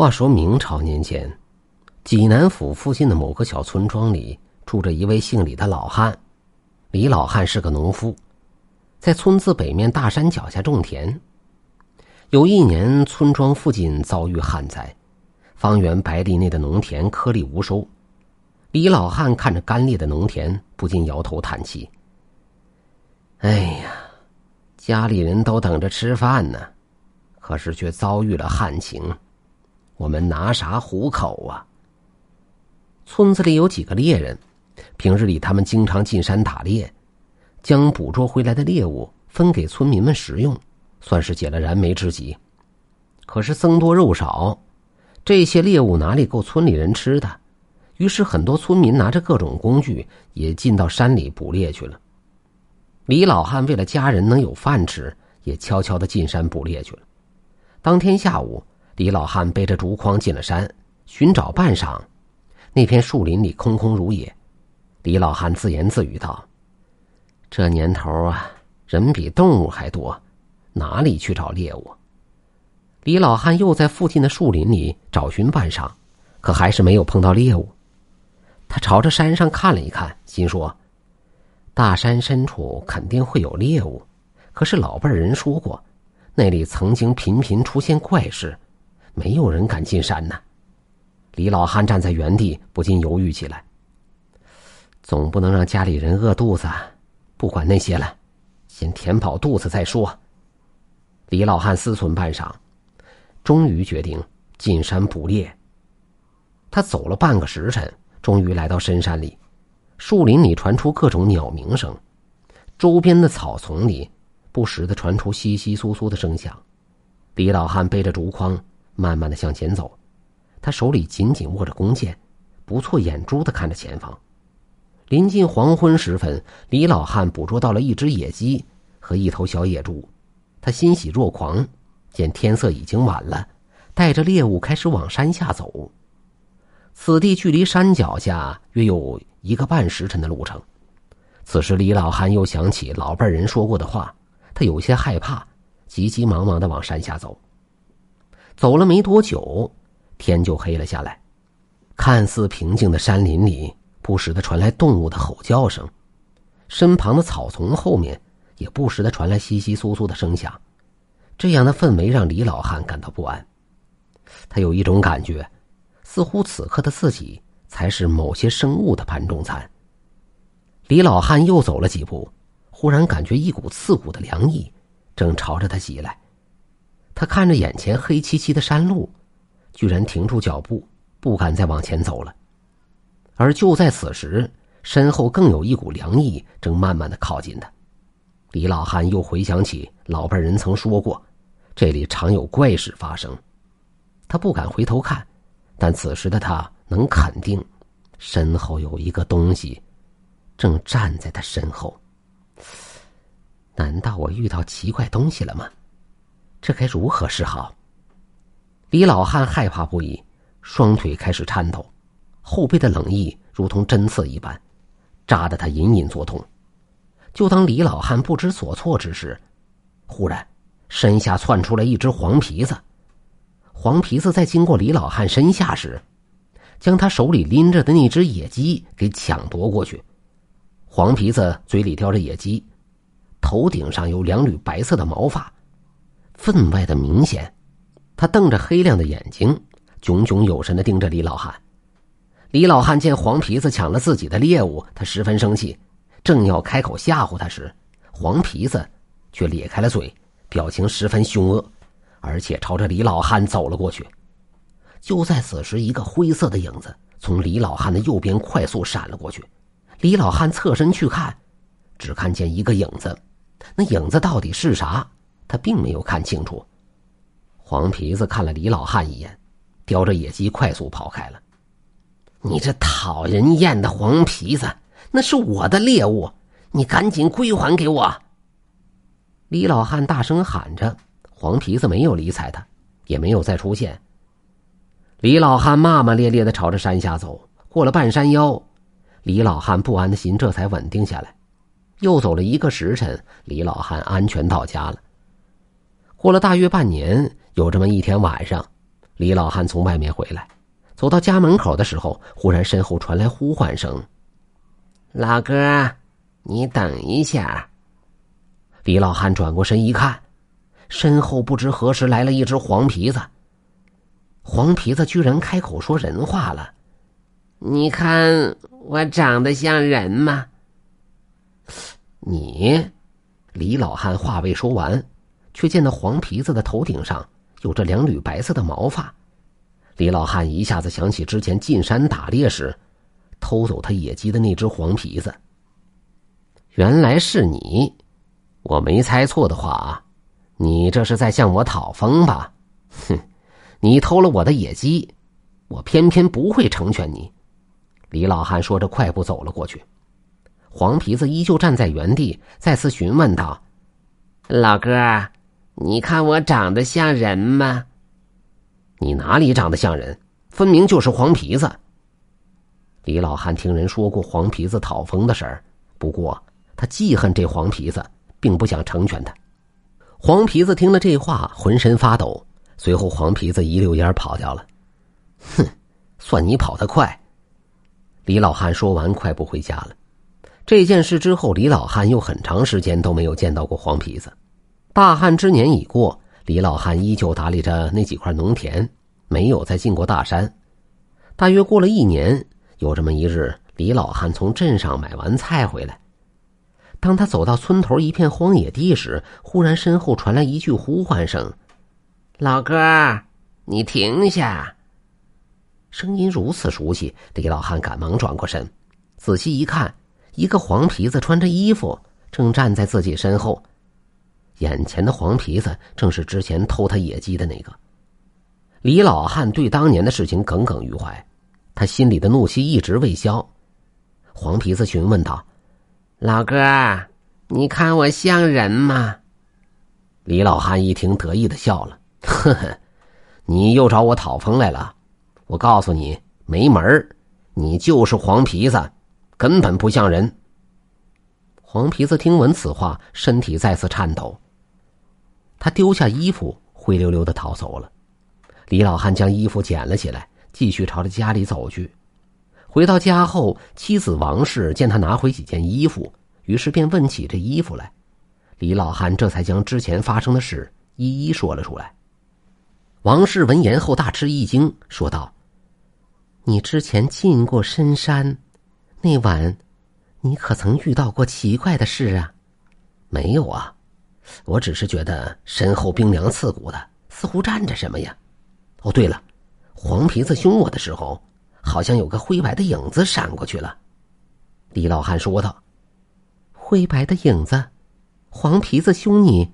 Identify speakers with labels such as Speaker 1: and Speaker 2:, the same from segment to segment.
Speaker 1: 话说明朝年间，济南府附近的某个小村庄里，住着一位姓李的老汉。李老汉是个农夫，在村子北面大山脚下种田。有一年，村庄附近遭遇旱灾，方圆百里内的农田颗粒无收。李老汉看着干裂的农田，不禁摇头叹气：“哎呀，家里人都等着吃饭呢，可是却遭遇了旱情。”我们拿啥糊口啊？村子里有几个猎人，平日里他们经常进山打猎，将捕捉回来的猎物分给村民们食用，算是解了燃眉之急。可是僧多肉少，这些猎物哪里够村里人吃的？于是很多村民拿着各种工具也进到山里捕猎去了。李老汉为了家人能有饭吃，也悄悄的进山捕猎去了。当天下午。李老汉背着竹筐进了山，寻找半晌，那片树林里空空如也。李老汉自言自语道：“这年头啊，人比动物还多，哪里去找猎物？”李老汉又在附近的树林里找寻半晌，可还是没有碰到猎物。他朝着山上看了一看，心说：“大山深处肯定会有猎物，可是老辈人说过，那里曾经频频出现怪事。”没有人敢进山呢。李老汉站在原地，不禁犹豫起来。总不能让家里人饿肚子，不管那些了，先填饱肚子再说。李老汉思忖半晌，终于决定进山捕猎。他走了半个时辰，终于来到深山里。树林里传出各种鸟鸣声，周边的草丛里不时的传出窸窸窣窣的声响。李老汉背着竹筐。慢慢的向前走，他手里紧紧握着弓箭，不错眼珠的看着前方。临近黄昏时分，李老汉捕捉到了一只野鸡和一头小野猪，他欣喜若狂。见天色已经晚了，带着猎物开始往山下走。此地距离山脚下约有一个半时辰的路程。此时，李老汉又想起老辈人说过的话，他有些害怕，急急忙忙的往山下走。走了没多久，天就黑了下来。看似平静的山林里，不时的传来动物的吼叫声，身旁的草丛后面也不时的传来窸窸窣窣的声响。这样的氛围让李老汉感到不安。他有一种感觉，似乎此刻的自己才是某些生物的盘中餐。李老汉又走了几步，忽然感觉一股刺骨的凉意正朝着他袭来。他看着眼前黑漆漆的山路，居然停住脚步，不敢再往前走了。而就在此时，身后更有一股凉意正慢慢的靠近他。李老汉又回想起老辈人曾说过，这里常有怪事发生。他不敢回头看，但此时的他能肯定，身后有一个东西，正站在他身后。难道我遇到奇怪东西了吗？这该如何是好？李老汉害怕不已，双腿开始颤抖，后背的冷意如同针刺一般，扎得他隐隐作痛。就当李老汉不知所措之时，忽然身下窜出来一只黄皮子。黄皮子在经过李老汉身下时，将他手里拎着的那只野鸡给抢夺过去。黄皮子嘴里叼着野鸡，头顶上有两缕白色的毛发。分外的明显，他瞪着黑亮的眼睛，炯炯有神的盯着李老汉。李老汉见黄皮子抢了自己的猎物，他十分生气，正要开口吓唬他时，黄皮子却咧开了嘴，表情十分凶恶，而且朝着李老汉走了过去。就在此时，一个灰色的影子从李老汉的右边快速闪了过去。李老汉侧身去看，只看见一个影子，那影子到底是啥？他并没有看清楚，黄皮子看了李老汉一眼，叼着野鸡快速跑开了。你这讨人厌的黄皮子，那是我的猎物，你赶紧归还给我！李老汉大声喊着。黄皮子没有理睬他，也没有再出现。李老汉骂骂咧咧的朝着山下走，过了半山腰，李老汉不安的心这才稳定下来。又走了一个时辰，李老汉安全到家了。过了大约半年，有这么一天晚上，李老汉从外面回来，走到家门口的时候，忽然身后传来呼唤声：“
Speaker 2: 老哥，你等一下。”
Speaker 1: 李老汉转过身一看，身后不知何时来了一只黄皮子。黄皮子居然开口说人话了：“
Speaker 2: 你看我长得像人吗？”
Speaker 1: 你，李老汉话未说完，却见到黄皮子的头顶上有着两缕白色的毛发。李老汉一下子想起之前进山打猎时偷走他野鸡的那只黄皮子。原来是你，我没猜错的话啊，你这是在向我讨封吧？哼，你偷了我的野鸡，我偏偏不会成全你。李老汉说着，快步走了过去。黄皮子依旧站在原地，再次询问道：“
Speaker 2: 老哥，你看我长得像人吗？”“
Speaker 1: 你哪里长得像人？分明就是黄皮子。”李老汉听人说过黄皮子讨封的事儿，不过他记恨这黄皮子，并不想成全他。黄皮子听了这话，浑身发抖。随后，黄皮子一溜烟跑掉了。哼，算你跑得快。李老汉说完，快步回家了。这件事之后，李老汉又很长时间都没有见到过黄皮子。大旱之年已过，李老汉依旧打理着那几块农田，没有再进过大山。大约过了一年，有这么一日，李老汉从镇上买完菜回来，当他走到村头一片荒野地时，忽然身后传来一句呼唤声：“
Speaker 2: 老哥，你停下！”
Speaker 1: 声音如此熟悉，李老汉赶忙转过身，仔细一看。一个黄皮子穿着衣服，正站在自己身后。眼前的黄皮子正是之前偷他野鸡的那个。李老汉对当年的事情耿耿于怀，他心里的怒气一直未消。黄皮子询问道：“
Speaker 2: 老哥，你看我像人吗？”
Speaker 1: 李老汉一听，得意的笑了：“呵呵，你又找我讨封来了？我告诉你，没门你就是黄皮子。”根本不像人。黄皮子听闻此话，身体再次颤抖。他丢下衣服，灰溜溜的逃走了。李老汉将衣服捡了起来，继续朝着家里走去。回到家后，妻子王氏见他拿回几件衣服，于是便问起这衣服来。李老汉这才将之前发生的事一一说了出来。王氏闻言后大吃一惊，说道：“你之前进过深山？”那晚，你可曾遇到过奇怪的事啊？没有啊，我只是觉得身后冰凉刺骨的，似乎站着什么呀。哦，对了，黄皮子凶我的时候，好像有个灰白的影子闪过去了。李老汉说道：“灰白的影子，黄皮子凶你，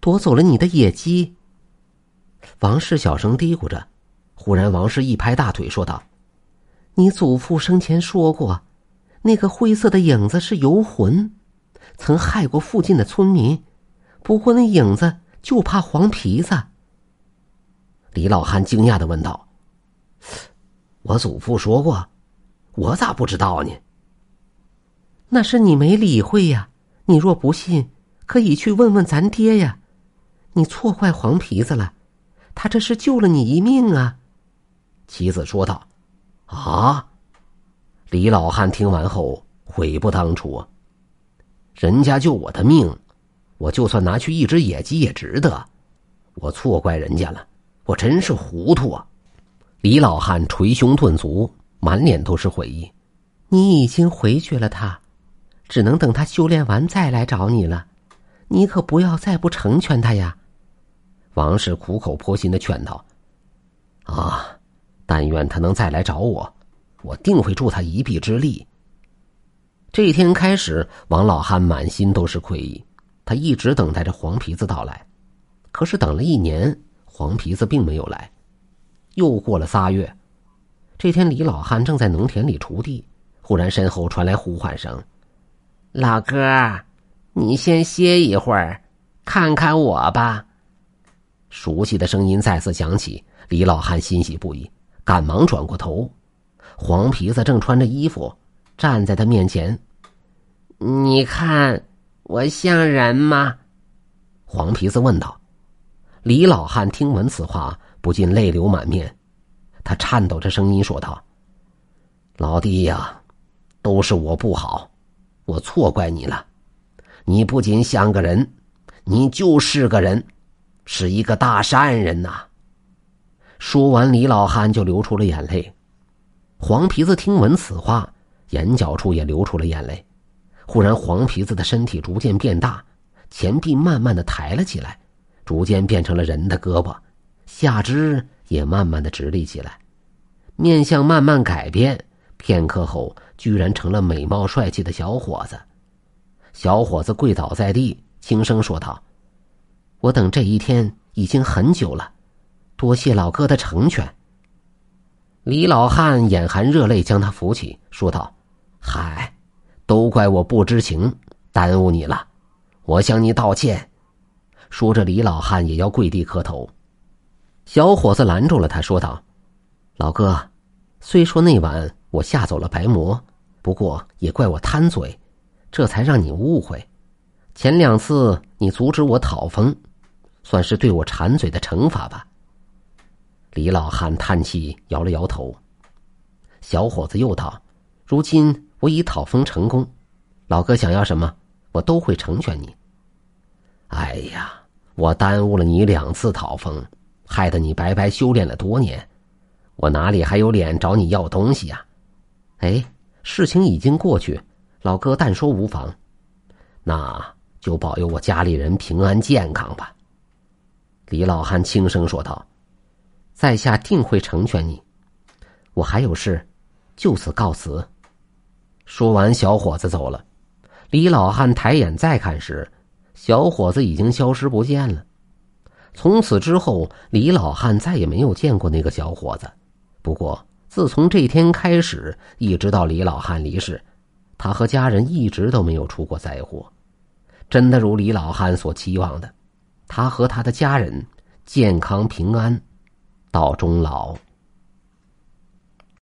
Speaker 1: 夺走了你的野鸡。”王氏小声嘀咕着，忽然王氏一拍大腿说道。你祖父生前说过，那个灰色的影子是游魂，曾害过附近的村民。不过那影子就怕黄皮子。李老汉惊讶的问道：“我祖父说过，我咋不知道呢？”那是你没理会呀。你若不信，可以去问问咱爹呀。你错怪黄皮子了，他这是救了你一命啊。”妻子说道。啊！李老汉听完后悔不当初啊！人家救我的命，我就算拿去一只野鸡也值得。我错怪人家了，我真是糊涂啊！李老汉捶胸顿足，满脸都是悔意。你已经回绝了他，只能等他修炼完再来找你了。你可不要再不成全他呀！王氏苦口婆心的劝道：“啊！”但愿他能再来找我，我定会助他一臂之力。这一天开始，王老汉满心都是愧意，他一直等待着黄皮子到来，可是等了一年，黄皮子并没有来。又过了仨月，这天李老汉正在农田里锄地，忽然身后传来呼唤声：“
Speaker 2: 老哥，你先歇一会儿，看看我吧。”
Speaker 1: 熟悉的声音再次响起，李老汉欣喜不已。赶忙转过头，黄皮子正穿着衣服站在他面前。
Speaker 2: 你看我像人吗？
Speaker 1: 黄皮子问道。李老汉听闻此话，不禁泪流满面。他颤抖着声音说道：“老弟呀，都是我不好，我错怪你了。你不仅像个人，你就是个人，是一个大善人呐。”说完，李老汉就流出了眼泪。黄皮子听闻此话，眼角处也流出了眼泪。忽然，黄皮子的身体逐渐变大，前臂慢慢的抬了起来，逐渐变成了人的胳膊，下肢也慢慢的直立起来，面相慢慢改变。片刻后，居然成了美貌帅气的小伙子。小伙子跪倒在地，轻声说道：“我等这一天已经很久了，多谢老哥的成全。”李老汉眼含热泪，将他扶起，说道：“嗨，都怪我不知情，耽误你了，我向你道歉。”说着，李老汉也要跪地磕头。小伙子拦住了他，说道：“老哥，虽说那晚我吓走了白魔，不过也怪我贪嘴，这才让你误会。前两次你阻止我讨封，算是对我馋嘴的惩罚吧。”李老汉叹气，摇了摇头。小伙子又道：“如今我已讨封成功，老哥想要什么，我都会成全你。”哎呀，我耽误了你两次讨封，害得你白白修炼了多年，我哪里还有脸找你要东西呀？哎，事情已经过去，老哥但说无妨，那就保佑我家里人平安健康吧。”李老汉轻声说道。在下定会成全你，我还有事，就此告辞。说完，小伙子走了。李老汉抬眼再看时，小伙子已经消失不见了。从此之后，李老汉再也没有见过那个小伙子。不过，自从这天开始，一直到李老汉离世，他和家人一直都没有出过灾祸。真的如李老汉所期望的，他和他的家人健康平安。到终老。